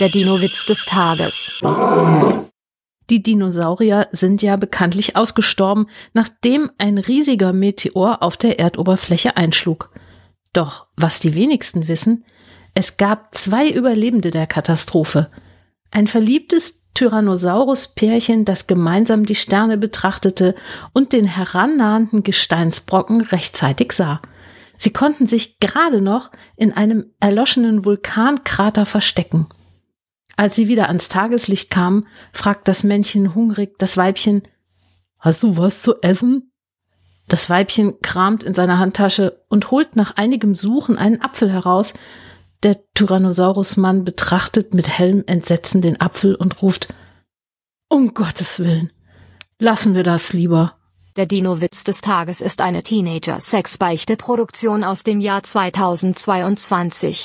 Der Dino-Witz des Tages. Die Dinosaurier sind ja bekanntlich ausgestorben, nachdem ein riesiger Meteor auf der Erdoberfläche einschlug. Doch was die wenigsten wissen, es gab zwei Überlebende der Katastrophe. Ein verliebtes Tyrannosaurus-Pärchen, das gemeinsam die Sterne betrachtete und den herannahenden Gesteinsbrocken rechtzeitig sah. Sie konnten sich gerade noch in einem erloschenen Vulkankrater verstecken. Als sie wieder ans Tageslicht kamen, fragt das Männchen hungrig das Weibchen, Hast du was zu essen? Das Weibchen kramt in seiner Handtasche und holt nach einigem Suchen einen Apfel heraus. Der Tyrannosaurusmann betrachtet mit hellem Entsetzen den Apfel und ruft, Um Gottes Willen, lassen wir das lieber. Der Dino-Witz des Tages ist eine Teenager-Sex-Beichte-Produktion aus dem Jahr 2022.